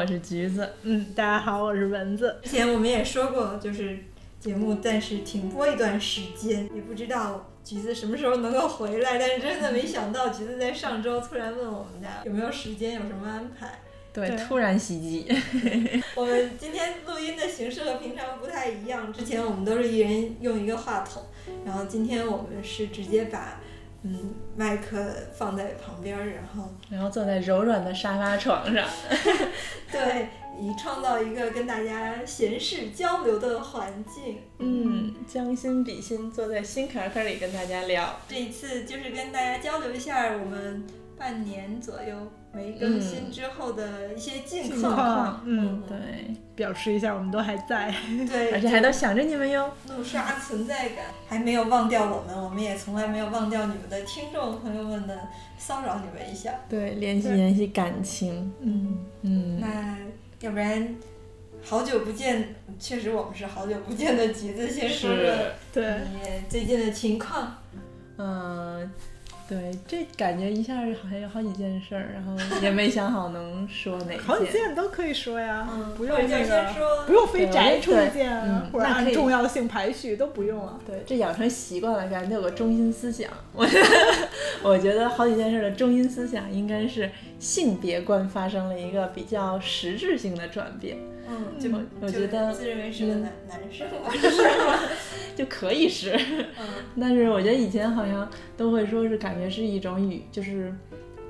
我是橘子。嗯，大家好，我是蚊子。之前我们也说过，就是节目暂时停播一段时间，也不知道橘子什么时候能够回来。但是真的没想到，橘子在上周突然问我们家有没有时间，有什么安排。对，对突然袭击。我们今天录音的形式和平常不太一样，之前我们都是一人用一个话筒，然后今天我们是直接把嗯麦克放在旁边儿，然后然后坐在柔软的沙发床上。对，以创造一个跟大家闲适交流的环境。嗯，将心比心，坐在心坎坎里跟大家聊。这一次就是跟大家交流一下我们半年左右没更新之后的一些近近况。况，嗯，对，表示一下我们都还在。对，而且还都想着你们哟。怒刷存在感，还没有忘掉我们，我们也从来没有忘掉你们的听众朋友们的骚扰你们一下。对，联系联系感情。嗯，嗯，那要不然，好久不见，确实我们是好久不见的橘子，先说说。对，你最近的情况。嗯，对，这感觉一下好像有好几件事儿，然后也没想好能说哪好几件。都可以说呀，嗯，不用那个，先说不用非对摘出对一件或者按重要性排序都不用啊。对，这养成习惯了，感觉有个中心思想。我 我觉得好几件事的中心思想应该是性别观发生了一个比较实质性的转变，嗯，就就我觉得自认为是个嗯男男生吗？就可以是。嗯 但是我觉得以前好像都会说是感觉是一种语，就是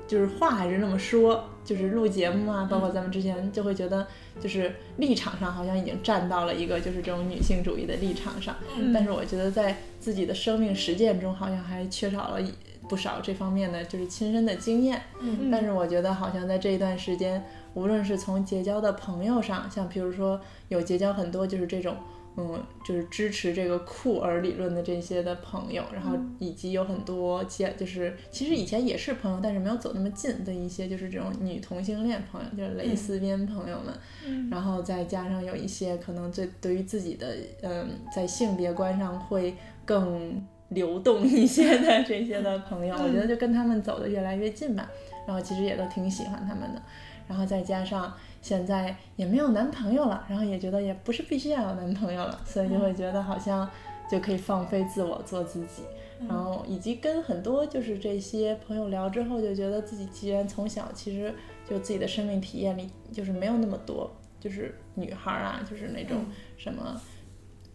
就是话还是那么说，就是录节目啊，包括咱们之前就会觉得就是立场上好像已经站到了一个就是这种女性主义的立场上，嗯但是我觉得在自己的生命实践中好像还缺少了一不少这方面的就是亲身的经验。嗯。但是我觉得好像在这一段时间，无论是从结交的朋友上，像比如说有结交很多就是这种，嗯，就是支持这个酷儿理论的这些的朋友，然后以及有很多结就是其实以前也是朋友，但是没有走那么近的一些就是这种女同性恋朋友，就是蕾丝边朋友们，嗯。然后再加上有一些可能对对于自己的嗯在性别观上会更流动一些的这些的朋友，我觉得就跟他们走的越来越近吧。然后其实也都挺喜欢他们的，然后再加上现在也没有男朋友了，然后也觉得也不是必须要有男朋友了，所以就会觉得好像就可以放飞自我做自己。然后以及跟很多就是这些朋友聊之后，就觉得自己既然从小其实就自己的生命体验里就是没有那么多，就是女孩儿啊，就是那种什么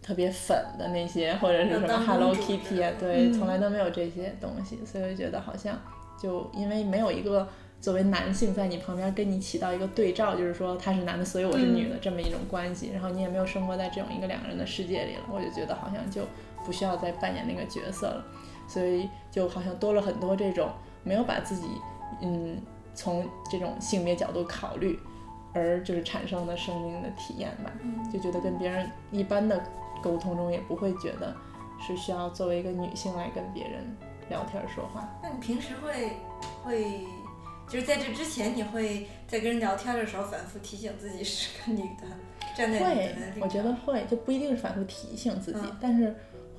特别粉的那些，或者是什么 Hello Kitty 啊，对，嗯。从来都没有这些东西，所以我觉得好像就因为没有一个。作为男性在你旁边跟你起到一个对照，就是说他是男的，所以我是女的、这么一种关系，然后你也没有生活在这种一个两个人的世界里了，我就觉得好像就不需要再扮演那个角色了，所以就好像多了很多这种没有把自己嗯从这种性别角度考虑，而就是产生的生命的体验吧，就觉得跟别人一般的沟通中也不会觉得是需要作为一个女性来跟别人聊天说话。那你平时会会就是在这之前，你会在跟人聊天的时候反复提醒自己是个女的，站在女会我觉得会，就不一定是反复提醒自己，嗯但是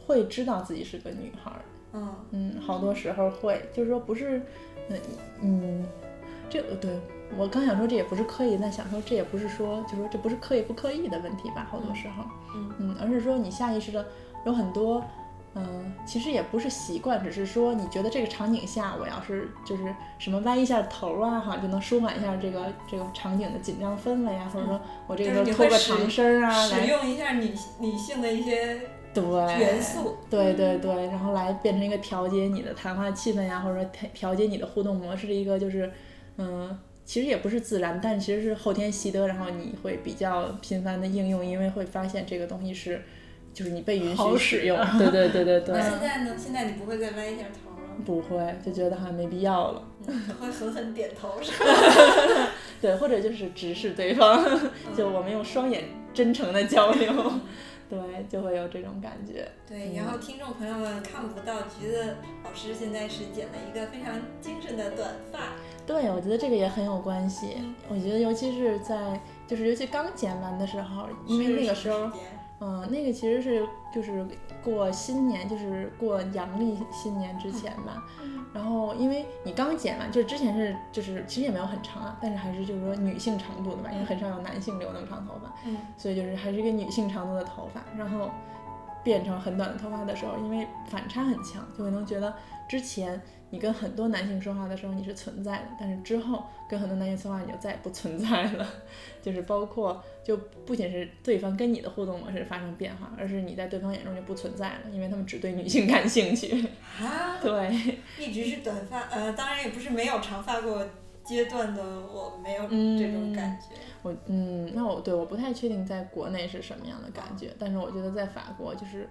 会知道自己是个女孩儿。嗯嗯，好多时候会，就是说不是，嗯嗯，这个对我刚想说这也不是刻意，但想说这也不是说，就说这不是刻意不刻意的问题吧，好多时候，嗯嗯，而是说你下意识的有很多，嗯，其实也不是习惯，只是说你觉得这个场景下，我要是就是什么歪一下头啊，好像就能舒缓一下这个这个场景的紧张氛围啊，或者说我这个时候拖个长身啊，使用一下女女性的一些对元素，对对对，然后来变成一个调节你的谈话气氛呀，或者说调调节你的互动模式的一个就是，嗯。其实也不是自然，但其实是后天习得，然后你会比较频繁的应用，因为会发现这个东西是，就是你被允许使用。对对对对对。那现在呢？现在你不会再歪一下头了？不会，就觉得好像没必要了。会狠狠点头是吧？对，或者就是直视对方，就我们用双眼真诚的交流，对，就会有这种感觉。对，然后听众朋友们看不到橘子老师现在是剪了一个非常精神的短发。对，我觉得这个也很有关系。我觉得尤其是在，就是尤其刚剪完的时候，因为那个时候，嗯，那个其实是就是过新年，就是过阳历新年之前吧。然后因为你刚剪完，就是之前是就是其实也没有很长啊，但是还是就是说女性长度的吧，因为很少有男性留那么长头发，嗯，所以就是还是一个女性长度的头发。然后变成很短的头发的时候，因为反差很强，就会能觉得之前。你跟很多男性说话的时候你是存在的，但是之后跟很多男性说话你就再也不存在了，就是包括就不仅是对方跟你的互动模式发生变化，而是你在对方眼中就不存在了，因为他们只对女性感兴趣。啊，对，一直是短发，呃，当然也不是没有长发过阶段的，我没有这种感觉。我嗯，那我对我不太确定在国内是什么样的感觉，但是我觉得在法国就是。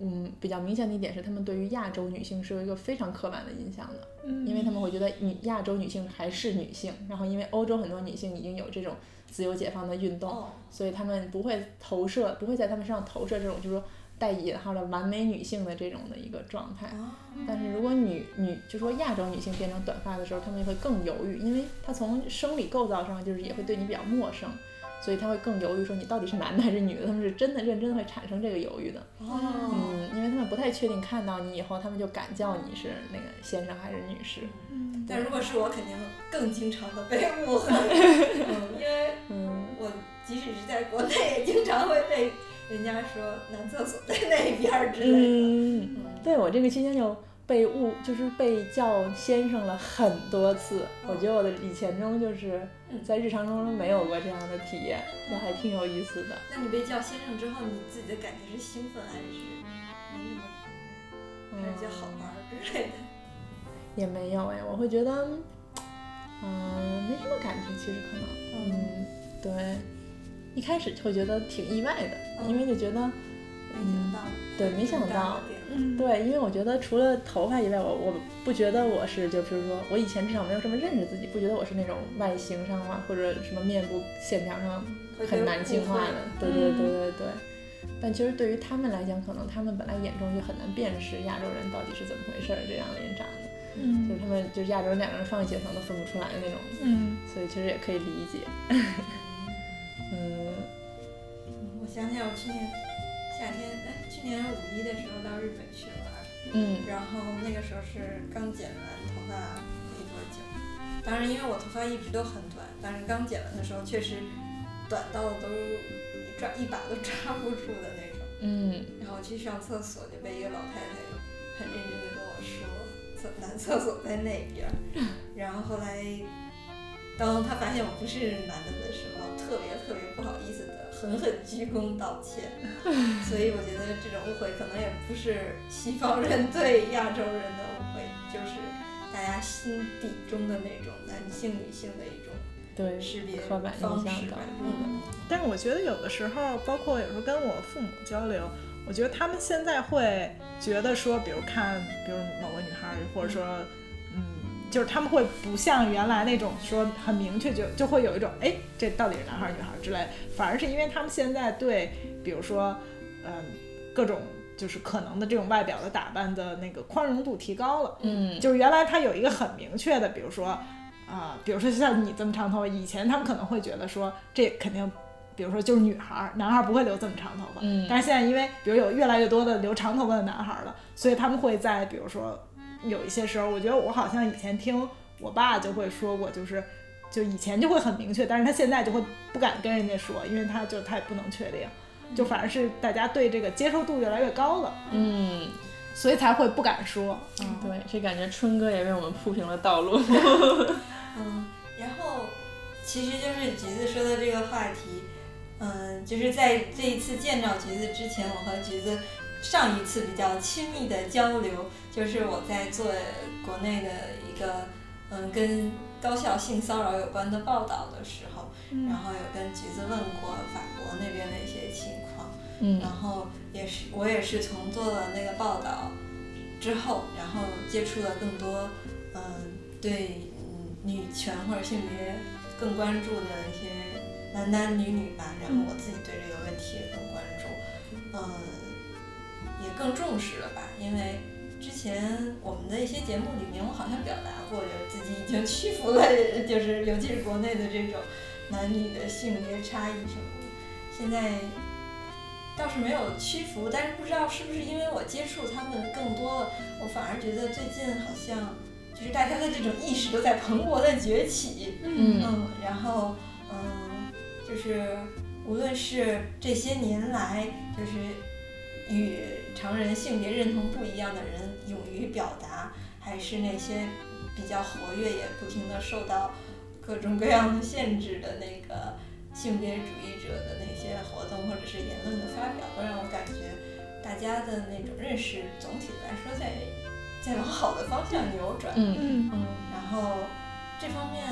嗯，比较明显的一点是，他们对于亚洲女性是有一个非常刻板的印象的，嗯，因为他们会觉得女亚洲女性还是女性，然后因为欧洲很多女性已经有这种自由解放的运动，所以他们不会投射，不会在他们身上投射这种就是说带引号的完美女性的这种的一个状态。但是如果女女就说亚洲女性变成短发的时候，她们就会更犹豫，因为她从生理构造上就是也会对你比较陌生。所以他会更犹豫，说你到底是男的还是女的？他们是真的认真的会产生这个犹豫的。哦。嗯，因为他们不太确定看到你以后，他们就敢叫你是那个先生还是女士。嗯。但如果是我，肯定更经常的被误会。嗯，因为嗯，我即使是在国内，也经常会被人家说男厕所在那边之类的。嗯。对我这个期间就。被误就是被叫先生了很多次，我觉得我的以前中就是在日常中没有过这样的体验，就还挺有意思的。那你被叫先生之后，你自己的感觉是兴奋还是没什么，还是觉得好玩之类的？也没有哎，我会觉得，嗯，没什么感觉，其实可能，嗯，对，一开始会觉得挺意外的，因为就觉得，嗯，对，没想到。对，因为我觉得除了头发以外，我我不觉得我是，就比如说我以前至少没有这么认识自己，不觉得我是那种外形上啊或者什么面部线条上很男性化的。对对对对对。但其实对于他们来讲，可能他们本来眼中就很难辨识亚洲人到底是怎么回事儿，这样脸长的。嗯。就是他们就是亚洲人两个人放一起可能都分不出来的那种。嗯。所以其实也可以理解。嗯。我想起来，我去年夏天年五一的时候到日本去玩，嗯，然后那个时候是刚剪完头发没多久，当然因为我头发一直都很短，但是刚剪完的时候确实短到都抓一把都 抓不住的那种，嗯，然后去上厕所就被一个老太太很认真的跟我说，厕男厕所在那边，然后后来当他发现我不是男的的时候，特别特别不好意思的。狠狠鞠躬道歉，所以我觉得这种误会可能也不是西方人对亚洲人的误会，就是大家心底中的那种男性女性的一种对识别刻板印象吧。嗯，但是我觉得有的时候，包括有时候跟我父母交流，我觉得他们现在会觉得说，比如看，比如某个女孩，或者说。就是他们会不像原来那种说很明确，就就会有一种哎，这到底是男孩女孩之类，反而是因为他们现在对，比如说，嗯，各种就是可能的这种外表的打扮的那个宽容度提高了。嗯，就是原来他有一个很明确的，比如说，啊，比如说像你这么长头发，以前他们可能会觉得说这肯定，比如说就是女孩儿，男孩儿不会留这么长头发。嗯，但是现在因为比如有越来越多的留长头发的男孩了，所以他们会在比如说。有一些时候，我觉得我好像以前听我爸就会说过，就是就以前就会很明确，但是他现在就会不敢跟人家说，因为他就他也不能确定，就反而是大家对这个接受度越来越高了。嗯，所以才会不敢说。嗯，对，这感觉春哥也为我们铺平了道路。嗯，然后其实就是橘子说的这个话题，嗯，就是在这一次见到橘子之前，我和橘子上一次比较亲密的交流，就是我在做国内的一个嗯跟高校性骚扰有关的报道的时候，然后有跟橘子问过法国那边的一些情况，嗯。然后也是我也是从做了那个报道之后，然后接触了更多嗯对嗯女权或者性别更关注的一些男男女女吧，然后我自己对这个问题也更关注，嗯，也更重视了吧，因为。之前我们的一些节目里面，我好像表达过，就是自己已经屈服了，就是尤其是国内的这种男女的性别差异什么的。现在倒是没有屈服，但是不知道是不是因为我接触他们更多了，我反而觉得最近好像就是大家的这种意识都在蓬勃的崛起。嗯嗯，然后嗯，就是无论是这些年来，就是与常人性别认同不一样的人勇于表达，还是那些比较活跃也不停的受到各种各样的限制的那个性别主义者的那些活动或者是言论的发表，都让我感觉大家的那种认识总体来说在在往好的方向扭转。嗯嗯嗯，然后这方面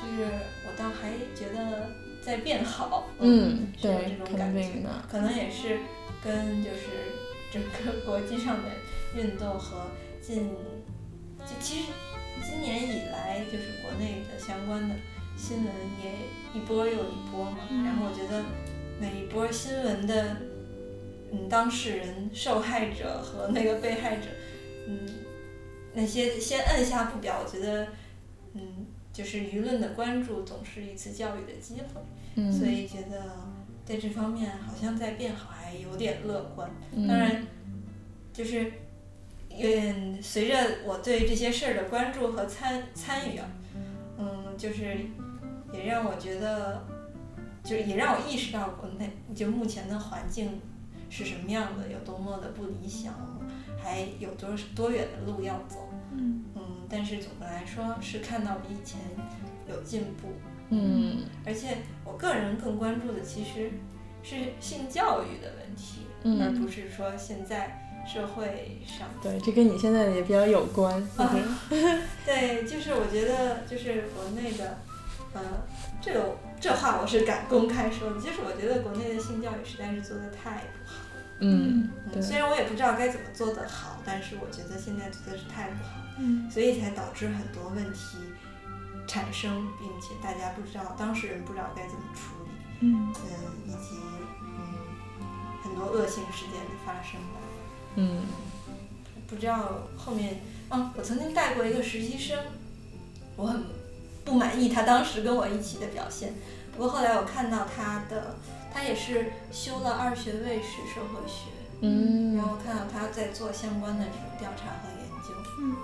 就是我倒还觉得在变好，嗯，对这，种感觉。可能也是跟就是整个国际上的运动和近，就其实今年以来就是国内的相关的新闻也一波又一波嘛，嗯然后我觉得每一波新闻的嗯当事人、受害者和那个被害者，嗯那些先按下不表，我觉得嗯就是舆论的关注总是一次教育的机会。嗯，所以觉得在这方面好像在变好，还有点乐观。嗯当然，就是嗯，随着我对这些事儿的关注和参参与啊，嗯，就是也让我觉得，就是也让我意识到国内就目前的环境是什么样的，有多么的不理想，还有多多远的路要走。嗯嗯，但是总的来说是看到比以前有进步。嗯而且我个人更关注的其实是性教育的问题，嗯而不是说现在社会上。对，这跟你现在也比较有关，啊 对，就是我觉得就是国内的，呃，这个这话我是敢公开说的，就是我觉得国内的性教育实在是做的太不好。嗯，虽然我也不知道该怎么做得好，但是我觉得现在做的是太不好，嗯所以才导致很多问题产生，并且大家不知道，当事人不知道该怎么处理。嗯嗯，以及嗯很多恶性事件的发生吧。嗯不知道后面，嗯，我曾经带过一个实习生，我很不满意他当时跟我一起的表现。不过后来我看到他的，他也是修了二学位是社会学，嗯然后看到他在做相关的这种调查和研究。嗯，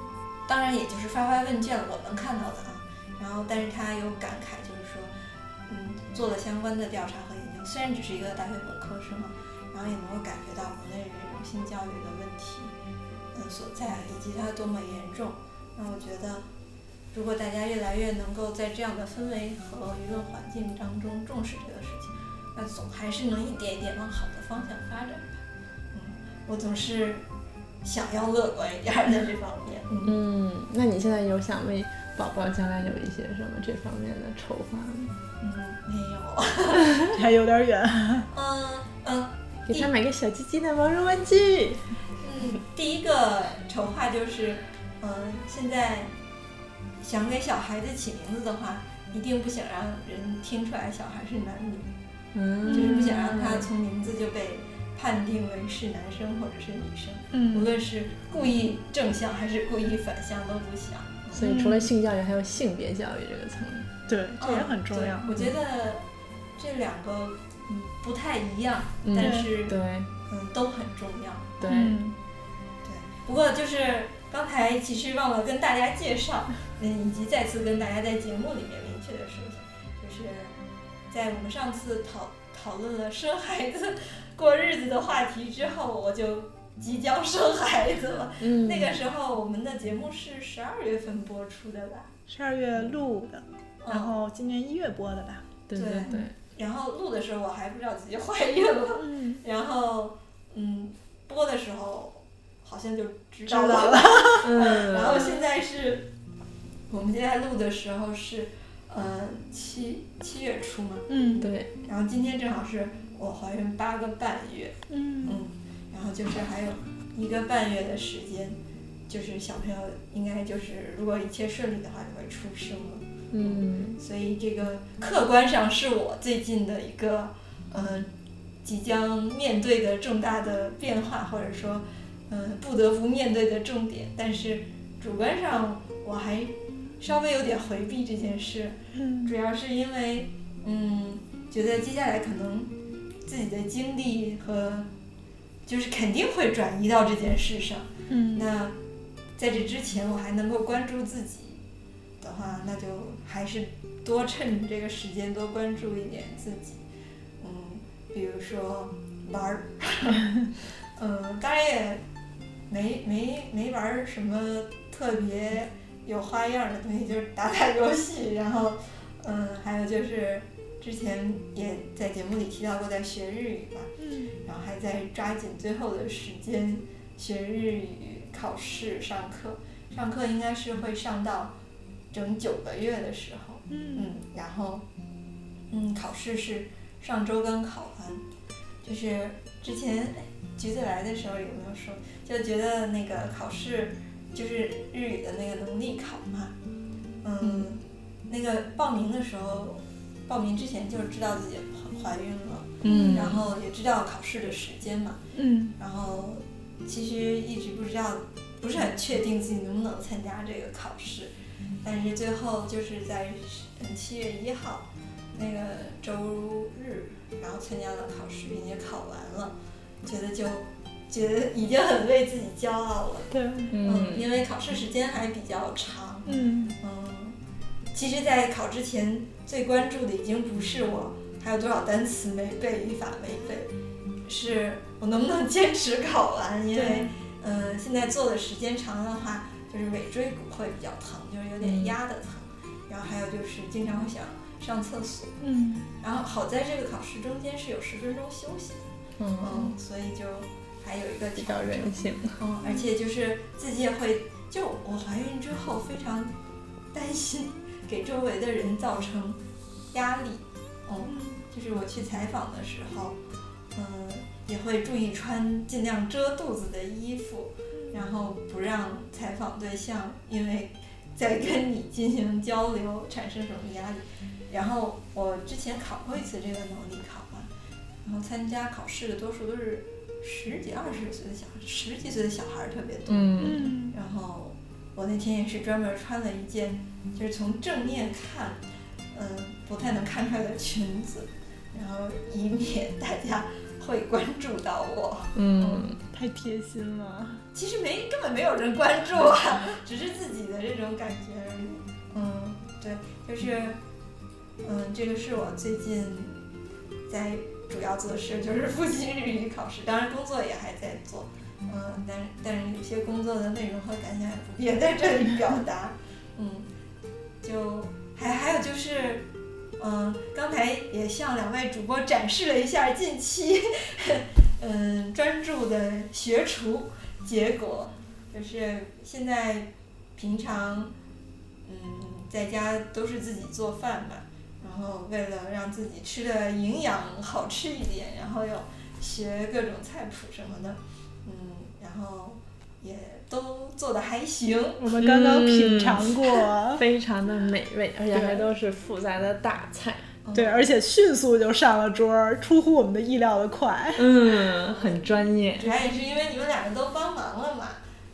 当然也就是发发问卷我能看到的啊。然后，但是他有感慨，就是说，嗯，做了相关的调查和研究，虽然只是一个大学本科生嘛，然后也能够感觉到国内这种性教育的问题，嗯所在，以及它多么严重。那我觉得，如果大家越来越能够在这样的氛围和舆论环境当中重视这个事情，那总还是能一点一点往好的方向发展吧。嗯，我总是想要乐观一点儿在这方面。嗯，那你现在有想为宝宝将来有一些什么这方面的筹划吗？嗯，没有。还有点远。嗯嗯给他买个小鸡鸡的毛绒玩具。嗯，第一个筹划就是，嗯，现在想给小孩子起名字的话，一定不想让人听出来小孩是男女，嗯，就是不想让他从名字就被判定为是男生或者是女生，嗯无嗯论是故意正向还是故意反向都不想。所以除了性教育，还有性别教育这个层面。对，这也很重要嗯。我觉得这两个嗯不太一样，嗯但是对嗯都很重要。对，嗯对，不过就是刚才其实忘了跟大家介绍，嗯，以及再次跟大家在节目里面明确的说一下，就是在我们上次讨讨论了生孩子、过日子的话题之后，我就即将生孩子了。嗯，那个时候我们的节目是十二月份播出的吧？十二月录的，然嗯，后今年一月播的吧。对对对对，然后录的时候我还不知道自己怀孕了，嗯，然后嗯，播的时候好像就知知道了。道了。嗯，然后现在是，我们现在录的时候是，呃，七七月初嘛，嗯，对，然后今天正好是我怀孕八个半月，嗯嗯，然后就是还有一个半月的时间，就是小朋友应该就是如果一切顺利的话就会出生了，嗯所以这个客观上是我最近的一个，呃，即将面对的重大的变化，或者说，嗯、不得不面对的重点，但是主观上我还稍微有点回避这件事，嗯。主要是因为，嗯，觉得接下来可能自己的经历和就是肯定会转移到这件事上。嗯那在这之前，我还能够关注自己的话，那就还是多趁这个时间多关注一点自己。嗯，比如说玩儿，嗯，当然也没没没玩儿什么特别有花样的东西，就是打打游戏，然后嗯，还有就是之前也在节目里提到过，在学日语吧。嗯。然后还在抓紧最后的时间学日语、考试、上课。上课应该是会上到整九个月的时候，嗯。嗯，然后嗯，考试是上周刚考完，就是之前哎橘子来的时候有没有说，就觉得那个考试就是日语的那个能力考嘛，嗯，那个报名的时候，报名之前就知道自己怀孕了。嗯，然后也知道考试的时间嘛，嗯。然后其实一直不知道，不是很确定自己能不能参加这个考试，但是最后就是在嗯七月一号那个周日，然后参加了考试，并且考完了，觉得就觉得已经很为自己骄傲了，对，嗯。因为考试时间还比较长，嗯。嗯，其实，在考之前最关注的已经不是我还有多少单词没背、语法没背，是我能不能坚持考完。因为对，嗯、现在做的时间长的话，就是尾椎骨会比较疼，就是有点压的疼。然后还有就是经常会想上厕所。嗯然后好在这个考试中间是有十分钟休息的，嗯嗯，所以就还有一个比。较人性，嗯，而且就是自己也会，就我怀孕之后非常担心给周围的人造成压力。嗯，就是我去采访的时候，嗯，也会注意穿尽量遮肚子的衣服，然后不让采访对象因为在跟你进行交流产生什么压力。然后我之前考过一次这个能力考嘛，然后参加考试的多数都是十几、二十岁的小孩，十几岁的小孩儿特别多。嗯嗯然后我那天也是专门穿了一件，就是从正面看，嗯、不太能看出来的裙子，然后以免大家会关注到我。嗯太贴心了。其实没根本没有人关注啊，只是自己的这种感觉而已。嗯，对，就是，嗯，这个是我最近在主要做的事，就是复习日语考试，当然工作也还在做。嗯，但是但是有些工作的内容和感想也不便在这里表达。嗯，就还还有就是，嗯，刚才也向两位主播展示了一下近期，嗯，专注的学厨结果，就是现在平常，嗯，在家都是自己做饭嘛，然后为了让自己吃的营养好吃一点，然后又学各种菜谱什么的，嗯，然后也都做的还行。我们刚刚品尝过，非常的美味，而且还都是复杂的大菜，嗯对，而且迅速就上了桌儿，出乎我们的意料的快。嗯，很专业，主要也是因为你们两个都帮忙了嘛。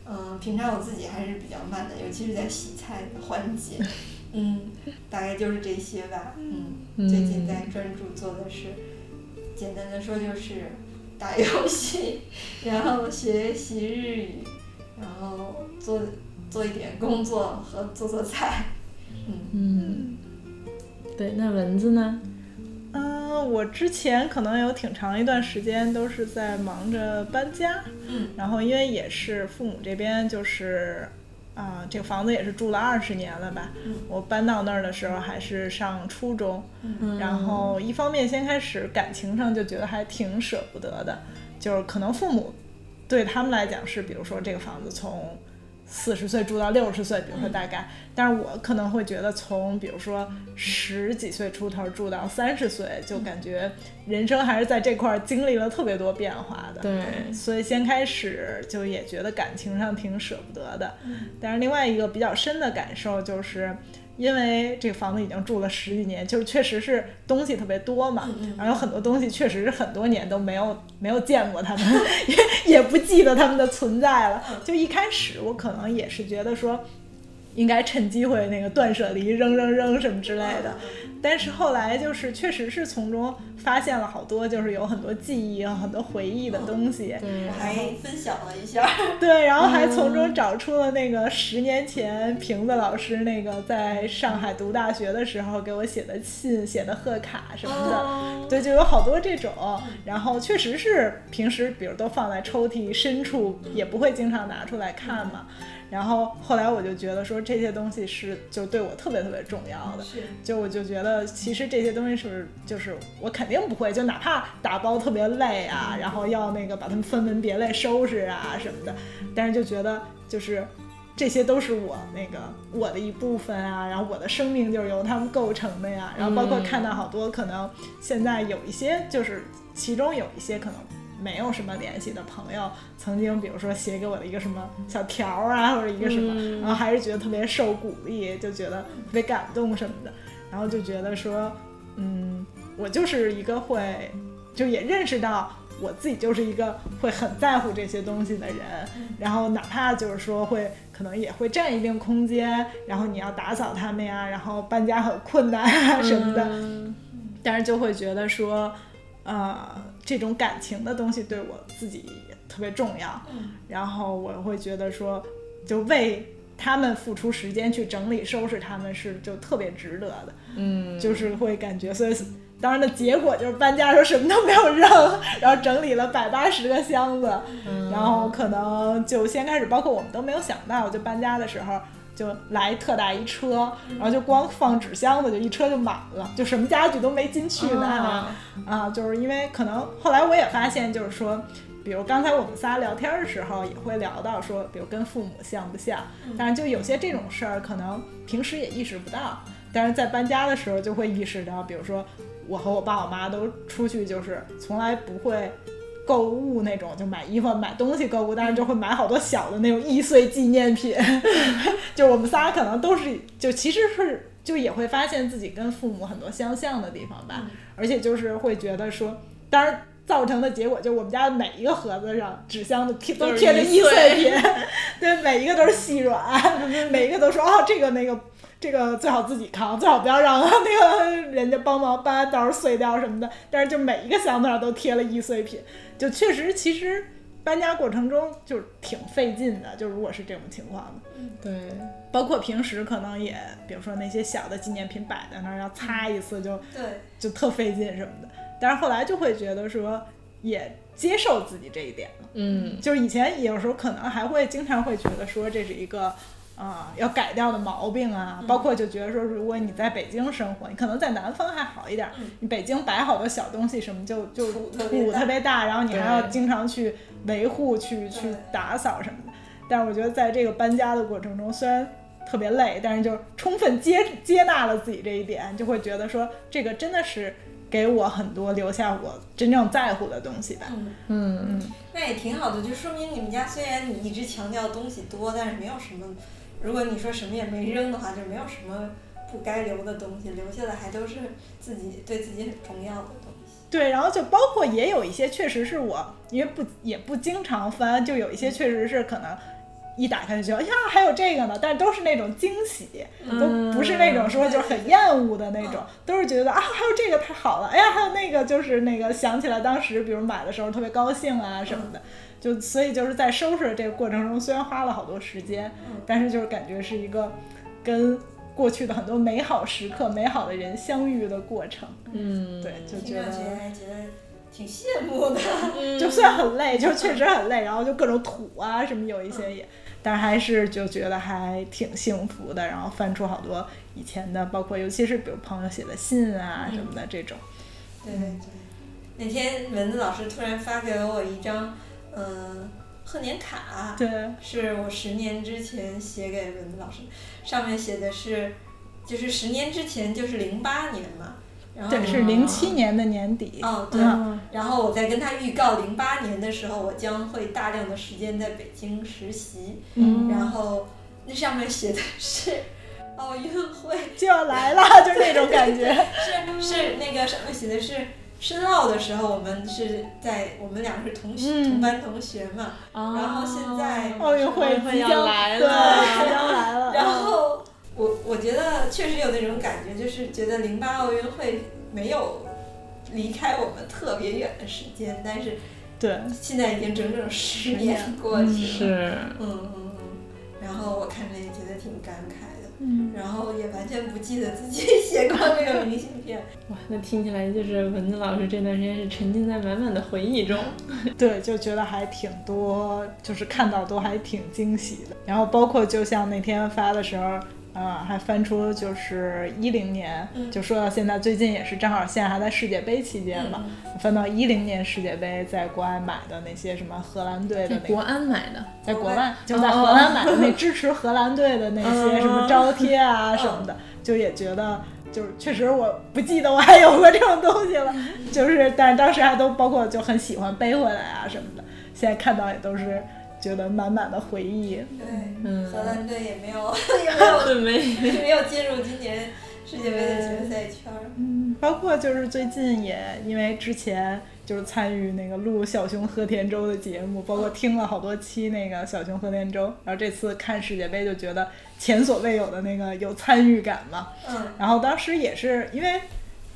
嗯，平常我自己还是比较慢的，尤其是在洗菜的环节。嗯，大概就是这些吧。嗯，最近在专注做的是，简单的说就是打游戏，然后学习日语，然后做做一点工作和做做菜。嗯，嗯，对，那蚊子呢？嗯，嗯，我之前可能有挺长一段时间都是在忙着搬家，嗯，然后因为也是父母这边就是，啊、这个房子也是住了二十年了吧，嗯。我搬到那儿的时候还是上初中，嗯。然后一方面先开始感情上就觉得还挺舍不得的，就是可能父母对他们来讲是，比如说这个房子从四十岁住到六十岁，比如说大概，但是我可能会觉得从比如说十几岁出头住到三十岁，就感觉人生还是在这块儿经历了特别多变化的。对，所以先开始就也觉得感情上挺舍不得的，但是另外一个比较深的感受就是，因为这个房子已经住了十几年，就是确实是东西特别多嘛，然后有很多东西确实是很多年都没有没有见过他们，也 也不记得他们的存在了。就一开始我可能也是觉得说。应该趁机会那个断舍离，扔扔扔什么之类的，但是后来就是确实是从中发现了好多，就是有很多记忆、很多回忆的东西。对我，还分享了一下，对，然后还从中找出了那个十年前瓶子老师那个在上海读大学的时候给我写的信、写的贺卡什么的。哦对，就有好多这种，然后确实是平时比如都放在抽屉深处，也不会经常拿出来看嘛。然后后来我就觉得说这些东西是就对我特别特别重要的，是就我就觉得其实这些东西是就是我肯定不会，就哪怕打包特别累啊，然后要那个把它们分门别类收拾啊什么的，但是就觉得就是。这些都是我那个我的一部分啊，然后我的生命就是由他们构成的呀，然后包括看到好多可能现在有一些就是其中有一些可能没有什么联系的朋友，曾经比如说写给我的一个什么小条儿啊，或者一个什么，嗯。然后还是觉得特别受鼓励，就觉得特别感动什么的，然后就觉得说，嗯，我就是一个会，就也认识到我自己就是一个会很在乎这些东西的人，然后哪怕就是说会可能也会占一定空间，然后你要打扫他们呀，然后搬家很困难啊什么的，嗯。但是就会觉得说，呃，这种感情的东西对我自己特别重要，嗯。然后我会觉得说，就为他们付出时间去整理收拾他们是就特别值得的，嗯，就是会感觉，所以当然的结果就是搬家的时候什么都没有扔，然后整理了百八十个箱子，嗯。然后可能就先开始，包括我们都没有想到，就搬家的时候。就来特大一车，然后就光放纸箱子就一车就满了，就什么家具都没进去呢。啊啊，就是因为可能后来我也发现，就是说，比如刚才我们仨聊天的时候，也会聊到说，比如跟父母像不像，但是就有些这种事儿，可能平时也意识不到，但是在搬家的时候就会意识到，比如说我和我爸我妈都出去，就是从来不会。购物那种，就买衣服、买东西购物，但是就会买好多小的那种易碎纪念品。就我们仨可能都是，就其实是就也会发现自己跟父母很多相像的地方吧，而且就是会觉得说，当然造成的结果就是我们家每一个盒子上纸箱子贴都贴着易碎品，对，每一个都是细软，每一个都说哦这个那个。这个最好自己扛，最好不要让那个人家帮忙搬，到时候碎掉什么的。但是就每一个箱子上都贴了易碎品，就确实其实搬家过程中就是挺费劲的。就如果是这种情况的，对，包括平时可能也，比如说那些小的纪念品摆在那儿，要擦一次就对，就特费劲什么的。但是后来就会觉得说，也接受自己这一点了。嗯就是以前有时候可能还会经常会觉得说这是一个。啊、要改掉的毛病啊，包括就觉得说，如果你在北京生活，你可能在南方还好一点，嗯。你北京摆好多小东西什么就就土特别大。特别大，然后你还要经常去维护、去去打扫什么的。但是我觉得在这个搬家的过程中，虽然特别累，但是就充分接接纳了自己这一点，就会觉得说这个真的是给我很多留下我真正在乎的东西吧。嗯，嗯。那也挺好的，就说明你们家虽然你一直强调东西多，但是没有什么，如果你说什么也没扔的话，就没有什么不该留的东西，留下的还都是自己对自己很重要的东西。对，然后就包括也有一些确实是我，因为不也不经常翻，就有一些确实是可能一打开就觉得哎呀还有这个呢，但都是那种惊喜，都不是那种说就是很厌恶的那种，都是觉得啊还有这个太好了，哎呀还有那个就是那个想起来当时比如买的时候特别高兴啊什么的，就所以就是在收拾这个过程中虽然花了好多时间，但是就是感觉是一个跟过去的很多美好时刻、美好的人相遇的过程。嗯，对，就觉得上去还觉得挺羡慕的。就虽然很累，就确实很累，然后就各种土啊什么有一些也，但是还是就觉得还挺幸福的。然后翻出好多以前的，包括尤其是比如朋友写的信啊什么的这种。对对对，那天蚊子老师突然发给了我一张，嗯、贺年卡，对，是我十年之前写给文子老师，上面写的是，就是十年之前就是零八年嘛，然后对，是零七年的年底。哦对，嗯然后我在跟他预告零八年的时候，我将会大量的时间在北京实习，嗯，然后那上面写的是奥运会，就要来了，就是那种感觉。是是那个上面写的是申奥的时候，我们是在我们俩是同学、嗯同班同学嘛，然后现在奥运会即要将，来 了即将来了。然后我我觉得确实有那种感觉，就是觉得零八奥运会没有离开我们特别远的时间，但是对，现在已经整整十年过去了。是，嗯嗯嗯。然后我看着也觉得挺感慨的，嗯，然后也完全不记得自己 写过那个明信片。哇，那听起来就是蚊子老师这段时间是沉浸在满满的回忆中。对，就觉得还挺多，就是看到都还挺惊喜的。然后包括就像那天发的时候。啊、还翻出就是一零年，嗯就说到现在，最近也是正好现在还在世界杯期间嘛，翻到一零年世界杯在国外买的那些什么荷兰队的那个国安买的，在国外就在荷兰买的那支持荷兰队的那些什么招贴啊什么的，就也觉得就是确实我不记得我还有过这种东西了，就是但是当时还都包括就很喜欢背回来啊什么的，现在看到也都是觉得满满的回忆。对，嗯荷兰队也没有 也没有没？没有进入今年世界杯的决赛圈儿。嗯，包括就是最近也因为之前就是参与那个录小熊和田周的节目，包括听了好多期那个小熊和田周，然后这次看世界杯就觉得前所未有的那个有参与感嘛。嗯，然后当时也是因为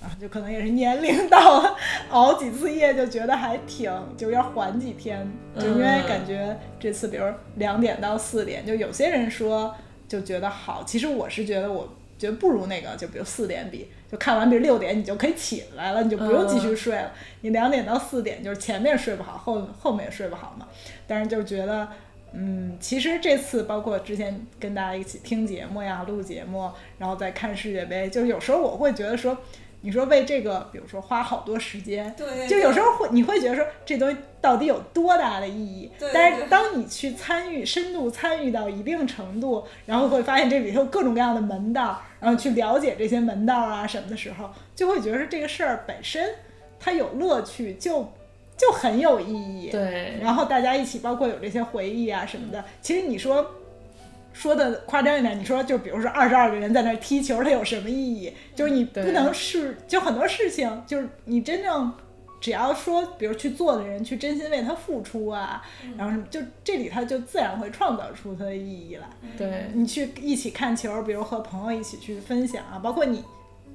啊，就可能也是年龄到了，熬几次夜就觉得还挺，就要缓几天，就因为嗯感觉这次比如两点到四点，就有些人说就觉得好，其实我是觉得我觉得不如那个，就比如四点比，就看完比如六点你就可以起来了，你就不用继续睡了。你两点到四点就是前面睡不好，后后面也睡不好嘛。但是就觉得。嗯，其实这次包括之前跟大家一起听节目呀、录节目，然后再看世界杯，就有时候我会觉得说，你说为这个，比如说花好多时间，对，就有时候会你会觉得说这东西到底有多大的意义？对但是当你去参与、深度参与到一定程度，然后会发现这里头有各种各样的门道，然后去了解这些门道啊什么的时候，就会觉得说这个事儿本身它有乐趣，就就很有意义。对，然后大家一起，包括有这些回忆啊什么的。其实你说说的夸张一点，你说就比如说二十二个人在那儿踢球，它有什么意义？就是你不能是，就很多事情，就是你真正只要说，比如去做的人去真心为他付出啊，然后什么，就这里他就自然会创造出它的意义来。对，你去一起看球，比如和朋友一起去分享啊，包括你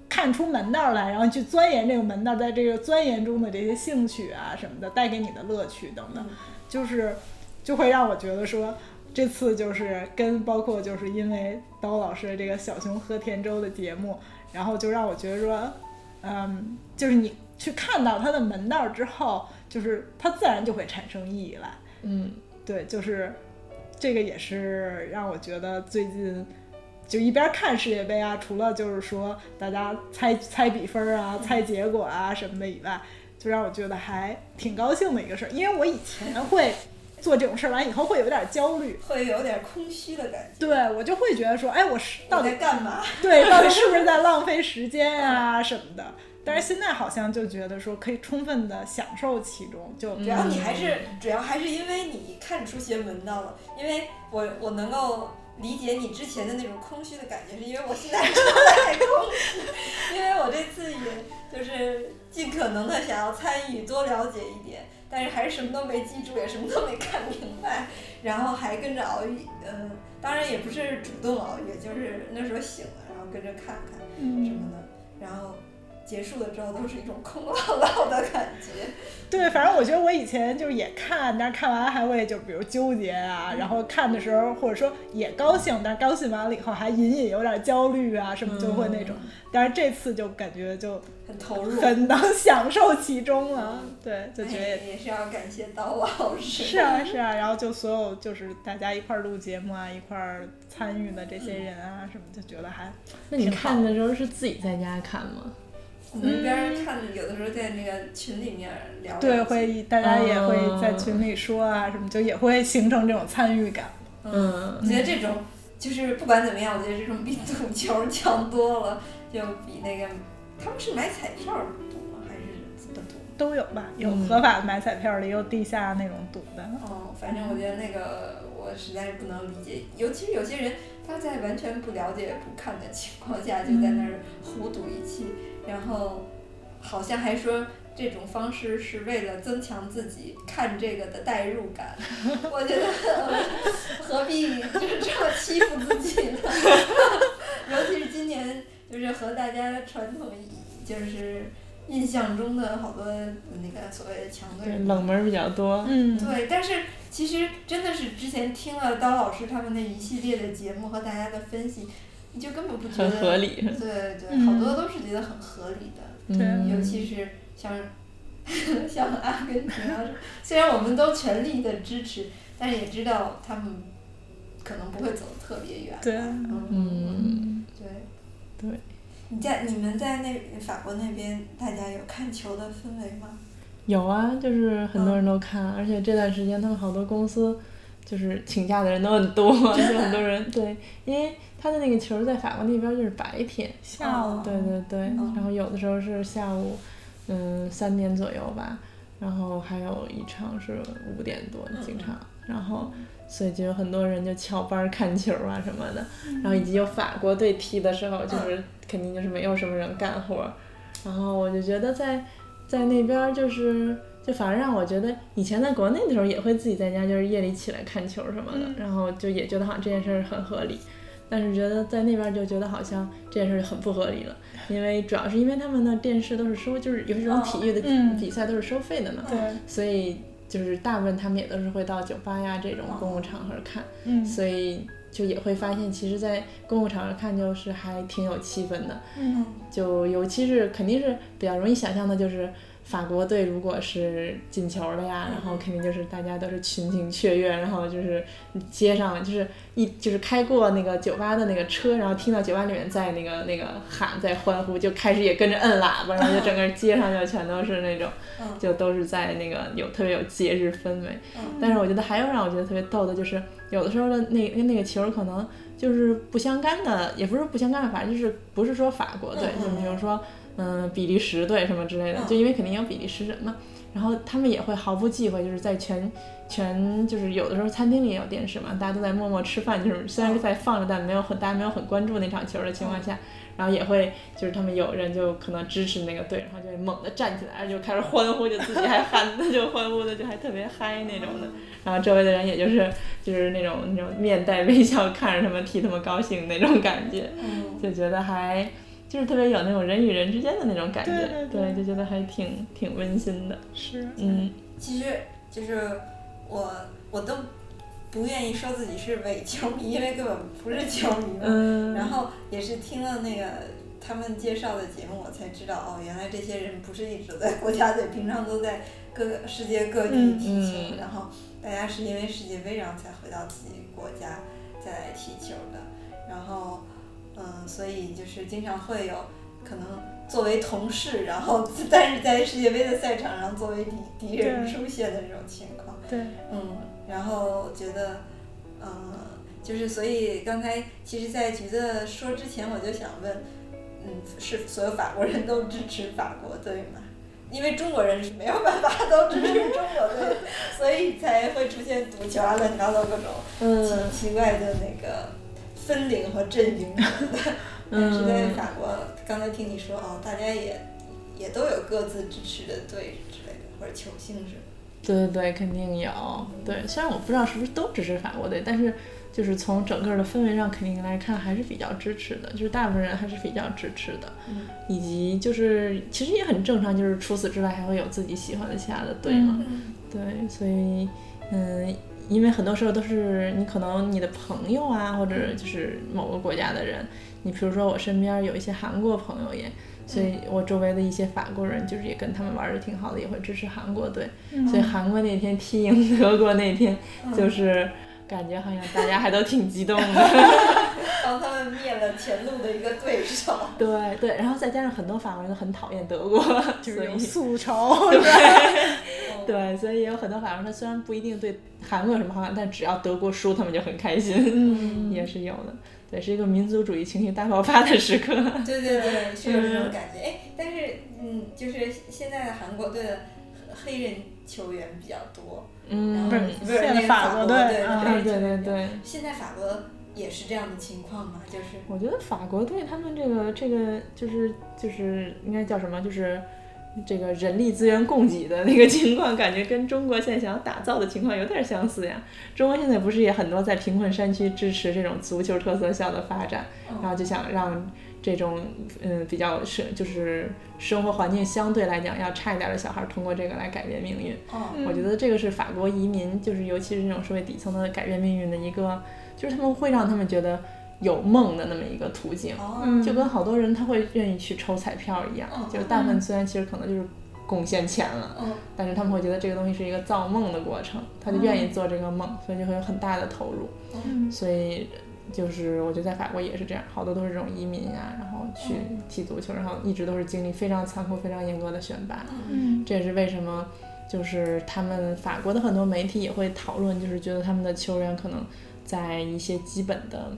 看出门道来，然后去钻研这个门道，在这个钻研中的这些兴趣啊什么的，带给你的乐趣等等，就是就会让我觉得说。这次就是跟包括就是因为刀老师的这个小熊喝甜粥的节目，然后就让我觉得说，嗯，就是你去看到它的门道之后，就是它自然就会产生意义来。嗯，对，就是这个也是让我觉得最近就一边看世界杯啊，除了就是说大家猜猜比分啊、猜结果啊什么的以外，就让我觉得还挺高兴的一个事儿。因为我以前会做这种事儿，完以后会有点焦虑，会有点空虚的感觉。对我就会觉得说，哎，我是到底在干嘛？对，到底是不是在浪费时间啊什么的？但是现在好像就觉得说可以充分的享受其中，就主要你还是主要还是因为你看出些门道了，因为我我能够理解你之前的那种空虚的感觉，是因为我现在 正在空虚，因为我这次也就是尽可能的想要参与多了解一点，但是还是什么都没记住，也什么都没看明白，然后还跟着熬夜，嗯、当然也不是主动熬夜，就是那时候醒了，然后跟着看看什嗯么的，然后结束了之后都是一种空落落的感觉。对，反正我觉得我以前就是也看，但是看完还会就比如纠结啊，然后看的时候或者说也高兴，但是高兴完了以后还隐隐有点焦虑啊什么，就会那种。但是这次就感觉就很投入，很能享受其中了。对，就觉得也也是要感谢刀老师。是啊是啊，然后就所有就是大家一块儿录节目啊，一块儿参与的这些人啊什么，就觉得还。那你看的时候是自己在家看吗？我们一边看，有的时候在那个群里面聊。对，会大家也会在群里说啊什么，就也会形成这种参与感。嗯，我觉得这种就是不管怎么样，我觉得这种比赌球强多了，就比那个他们是买彩票赌吗？还是怎么赌？都有吧，有合法买彩票的，也有地下那种赌的。哦，反正我觉得那个我实在是不能理解，尤其是有些人他在完全不了解、不看的情况下，就在那儿胡赌一气。然后，好像还说这种方式是为了增强自己看这个的代入感。我觉得何必就是这么欺负自己呢？尤其是今年，就是和大家传统就是印象中的好多那个所谓的强队冷门比较多。嗯，对，但是其实真的是之前听了刀老师他们那一系列的节目和大家的分析。你就根本不觉得，很合理。对对，好多都是觉得很合理的。对，尤其是像 像阿根廷啊，虽然我们都全力的支持，但是也知道他们可能不会走特别远。对，嗯，对。对。你在你们在那法国那边，大家有看球的氛围吗？有啊，就是很多人都看，而且这段时间他们好多公司就是请假的人都很多，就很多人。对，因为。他的那个球在法国那边就是白天，下午，对对对，然后有的时候是下午，嗯，三点左右吧，然后还有一场是五点多经常，然后所以就有很多人就翘班看球啊什么的，然后以及有法国队踢的时候，就是肯定就是没有什么人干活，然后我就觉得在在那边就是就反而让我觉得以前在国内的时候也会自己在家就是夜里起来看球什么的，然后就也觉得好像这件事儿很合理。但是觉得在那边就觉得好像这件事很不合理了，因为主要是因为他们的电视都是收，就是有这种体育的比赛都是收费的嘛，所以就是大部分他们也都是会到酒吧呀这种公共场合看，所以就也会发现，其实，在公共场合看就是还挺有气氛的，嗯就尤其是肯定是比较容易想象的就是。法国队如果是进球了呀，然后肯定就是大家都是群情雀跃，然后就是街上就是一就是开过那个酒吧的那个车，然后听到酒吧里面在那个那个喊在欢呼，就开始也跟着摁喇叭，然后就整个街上就全都是那种，就都是在那个有特别有节日氛围。但是我觉得还有让我觉得特别逗的就是，有的时候的那那个球可能就是不相干的，也不是不相干的，反正就是不是说法国队，就比如说。嗯，比利时队什么之类的，就因为肯定有比利时人嘛，然后他们也会毫不忌讳，就是在全全就是有的时候餐厅里也有电视嘛，大家都在默默吃饭，就是虽然是在放着，但没有很大家没有很关注那场球的情况下，然后也会就是他们有人就可能支持那个队，然后就会猛地站起来，就开始欢呼，就自己还喊的 就欢呼的就还特别嗨那种的，然后周围的人也就是就是那种那种面带微笑看着他们替他们高兴那种感觉，就觉得还。就是特别有那种人与人之间的那种感觉，对，就觉得还挺挺温馨的。是，嗯，其实就是我我都不愿意说自己是伪球迷，因为根本不是球迷嘛。嗯。然后也是听了那个他们介绍的节目，我才知道哦，原来这些人不是一直在国家队，平常都在各个世界各地踢球，然后大家是因为世界杯然后才回到自己国家再来踢球的，然后。嗯，所以就是经常会有可能作为同事，然后但是在世界杯的赛场上作为敌敌人出现的这种情况。对。嗯，然后觉得，嗯，就是所以刚才其实，在橘子说之前，我就想问，嗯，是所有法国人都支持法国队吗？因为中国人是没有办法都支持中国队，所以才会出现赌球啊、乱七八糟各种奇奇怪的那个。分龄和阵营什么的，但是在法国，刚才听你说哦，大家也也都有各自支持的队之类的，或者球星是吗？对对对，肯定有。对，虽然我不知道是不是都支持法国队，但是就是从整个的氛围上肯定来看还是比较支持的，就是大部分人还是比较支持的，嗯以及就是其实也很正常，就是除此之外还会有自己喜欢的其他的队嘛，嗯对，所以嗯，因为很多时候都是你可能你的朋友啊，或者就是某个国家的人，你比如说我身边有一些韩国朋友也。所以我周围的一些法国人，就是也跟他们玩的挺好的，也会支持韩国队。所以韩国那天踢赢德国那天，就是感觉好像大家还都挺激动的。帮他们灭了前路的一个对手。对对，然后再加上很多法国人都很讨厌德国，就是有宿仇，对对，所以有很多法国人他虽然不一定对韩国有什么好感，但只要德国输，他们就很开心，嗯也是有的。对，是一个民族主义情绪大爆发的时刻。对对对，是有这种感觉。哎，但是嗯，就是现在的韩国队的黑人球员比较多，然嗯，后不是现在法国队国队的嗯黑人对对对。现在法国也是这样的情况嘛？就是我觉得法国队他们这个这个就是就是应该叫什么？就是这个人力资源供给的那个情况，感觉跟中国现在想要打造的情况有点相似呀。中国现在不是也很多在贫困山区支持这种足球特色校的发展，然后就想让这种嗯比较生就是生活环境相对来讲要差一点的小孩儿通过这个来改变命运。哦，我觉得这个是法国移民，就是尤其是这种社会底层的改变命运的一个，就是他们会让他们觉得有梦的那么一个途径。就跟好多人他会愿意去抽彩票一样，嗯就是大部分虽然其实可能就是贡献钱了，嗯但是他们会觉得这个东西是一个造梦的过程，他就愿意做这个梦，所以就会有很大的投入。嗯所以就是我觉得在法国也是这样，好多都是这种移民呀、然后去踢足球，然后一直都是经历非常残酷、非常严格的选拔。嗯。这也是为什么，就是他们法国的很多媒体也会讨论，就是觉得他们的球员可能在一些基本的，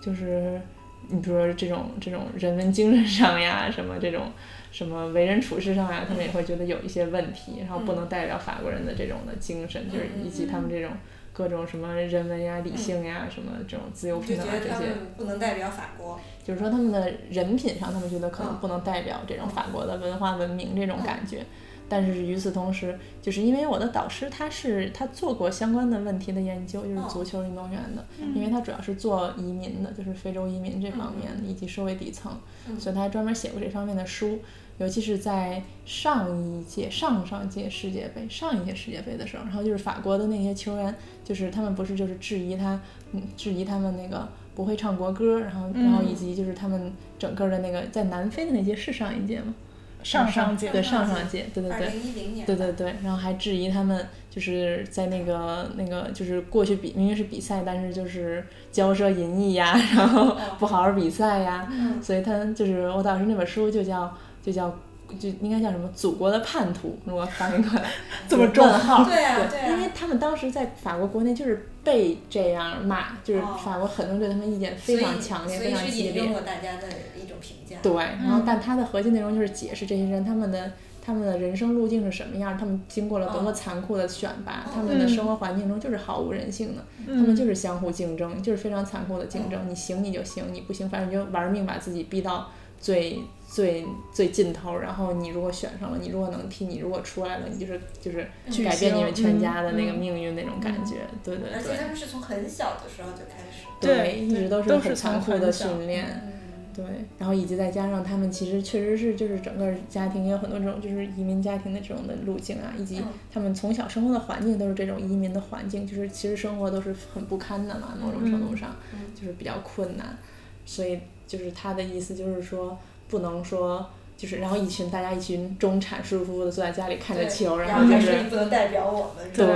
就是你比如说这种这种人文精神上呀，什么这种 什么为人处事上呀，他们也会觉得有一些问题，然后不能代表法国人的这种的精神，就是以及他们这种各种什么人文呀、理性呀、什么这种自由平等啊这些不能代表法国。就是说他们的人品上，他们觉得可能嗯不能代表这种法国的文化文明这种感觉。但是与此同时，就是因为我的导师他是他做过相关的问题的研究，就是哦足球运动员的，因为他主要是做移民的，就是非洲移民这方面的以及社会底层，嗯所以他还专门写过这方面的书。尤其是在上一届、上上届世界杯、上一届世界杯的时候，然后就是法国的那些球员，就是他们不是就是质疑他，嗯，质疑他们那个不会唱国歌，然后然后以及就是他们整个的那个在南非的那届是上一届吗？上上届对上上届，对对二对。零一零年，对对对，然后还质疑他们就是在那个那个就是过去比明明是比赛，但是就是骄奢淫逸呀，然后不好好比赛呀，嗯所以他就是我导师那本书就叫就叫就应该叫什么祖国的叛徒，如果翻译过来 这么重问号，对啊对啊因为他们当时在法国国内就是被这样骂，就是哦法国很多人对他们意见非常强烈，非所以所以是常激烈引用。了大家的一种评价。对，然后但它的核心内容就是解释这些人他们的他们的人生路径是什么样，他们经过了多么残酷的选拔，他们的生活环境中就是毫无人性的，他们就是相互竞争，就是非常残酷的竞争，你行你就行，你不行反正你就玩命把自己逼到最最最尽头，然后你如果选上了，你如果能踢，你如果出来了，你就是就是巨改变你们全家的那个嗯命运那种感觉，对对对而且。他们是从很小的时候就开始。对一直都是很残酷的训练，嗯。对，然后以及再加上他们其实确实是就是整个家庭也有很多这种就是移民家庭的这种的路径啊，以及嗯。他们从小生活的环境都是这种移民的环境，就是其实生活都是很不堪的嘛，某种程度上嗯。就是比较困难，所以就是他的意思就是说不能说。就是，然后一群大家一群中产舒舒服服的坐在家里看着球，然然后就是不能代表我们。是对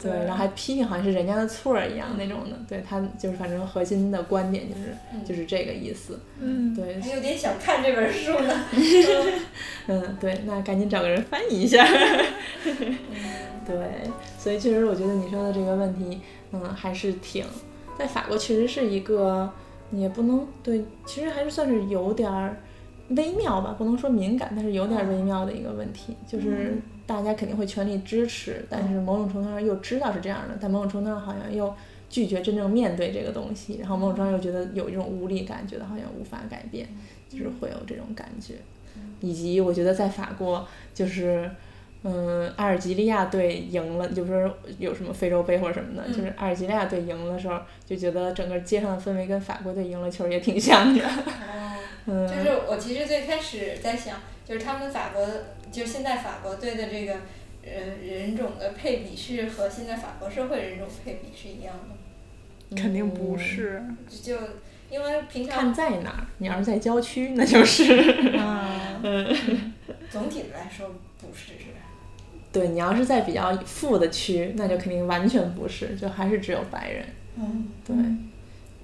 对，然后还批评好像是人家的错儿一样那种的。对他就是反正核心的观点就是就是这个意思。嗯，对，还有点想看这本书呢。嗯，对，那赶紧找个人翻译一下。对，所以确实我觉得你说的这个问题，嗯，还是挺在法国确实是一个，也不能对，其实还是算是有点儿微妙吧，不能说敏感，但是有点儿微妙的一个问题，就是大家肯定会全力支持，但是某种程度上又知道是这样的，但某种程度上好像又拒绝真正面对这个东西，然后某种程度上又觉得有一种无力感，觉得好像无法改变，就是会有这种感觉。以及我觉得在法国，就是嗯，阿尔及利亚队赢了，就是有什么非洲杯或者什么的，嗯就是阿尔及利亚队赢的时候，就觉得整个街上的氛围跟法国队赢了球也挺像的。哦，嗯，就是我其实最开始在想，就是他们法国，就是现在法国队的这个人人种的配比是和现在法国社会人种配比是一样的，肯定不是。就因为平常看常在哪儿，你要是在郊区，那就是。啊，总体来说不是是吧？对你要是在比较富的区，那就肯定完全不是，就还是只有白人。嗯，对，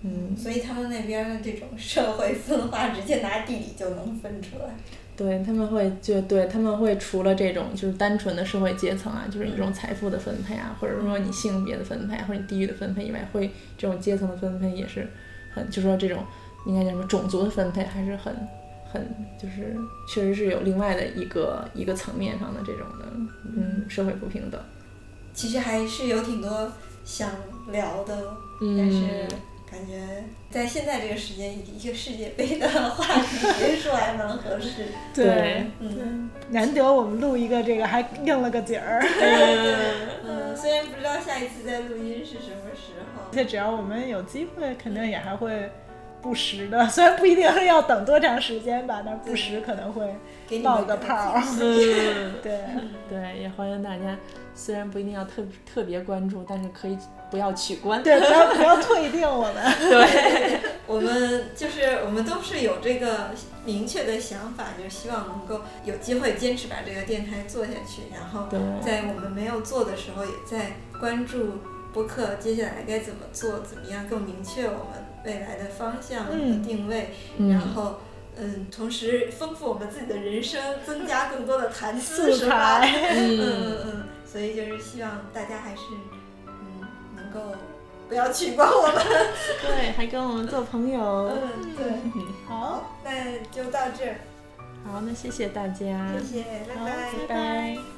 嗯，所以他们那边的这种社会分化，直接拿地理就能分出来。对他们会就对他们会除了这种就是单纯的社会阶层啊，就是你这种财富的分配啊，或者说你性别的分配啊，或者你地域的分配以外，会这种阶层的分配也是很，就说这种应该叫什么种族的分配还是很很就是确实是有另外的一个一个层面上的这种的嗯社会不平等。其实还是有挺多想聊的，嗯但是感觉在现在这个时间，一个世界杯的话题结束还蛮合适。对嗯难得我们录一个这个还应了个景儿，嗯，虽然不知道下一次再录音是什么时候而。且只要我们有机会，肯定也还会不时的，虽然不一定是要等多长时间吧，但是不时可能会冒给你们个泡儿。嗯，对，对，也欢迎大家，虽然不一定要特特别关注，但是可以不要取关。对，不要不要退订我们。对，我们就是我们都是有这个明确的想法，就是希望能够有机会坚持把这个电台做下去，然后对在我们没有做的时候，也在关注播客接下来该怎么做，怎么样更明确我们未来的方向和嗯定位，嗯然后。嗯，同时丰富我们自己的人生，增加更多的谈资，素是吧？材 嗯嗯，嗯嗯，所以就是希望大家还是嗯能够不要取关我们。对，还跟我们做朋友。嗯，对。好，那就到这儿，好，那谢谢大家，谢谢，拜好拜拜拜。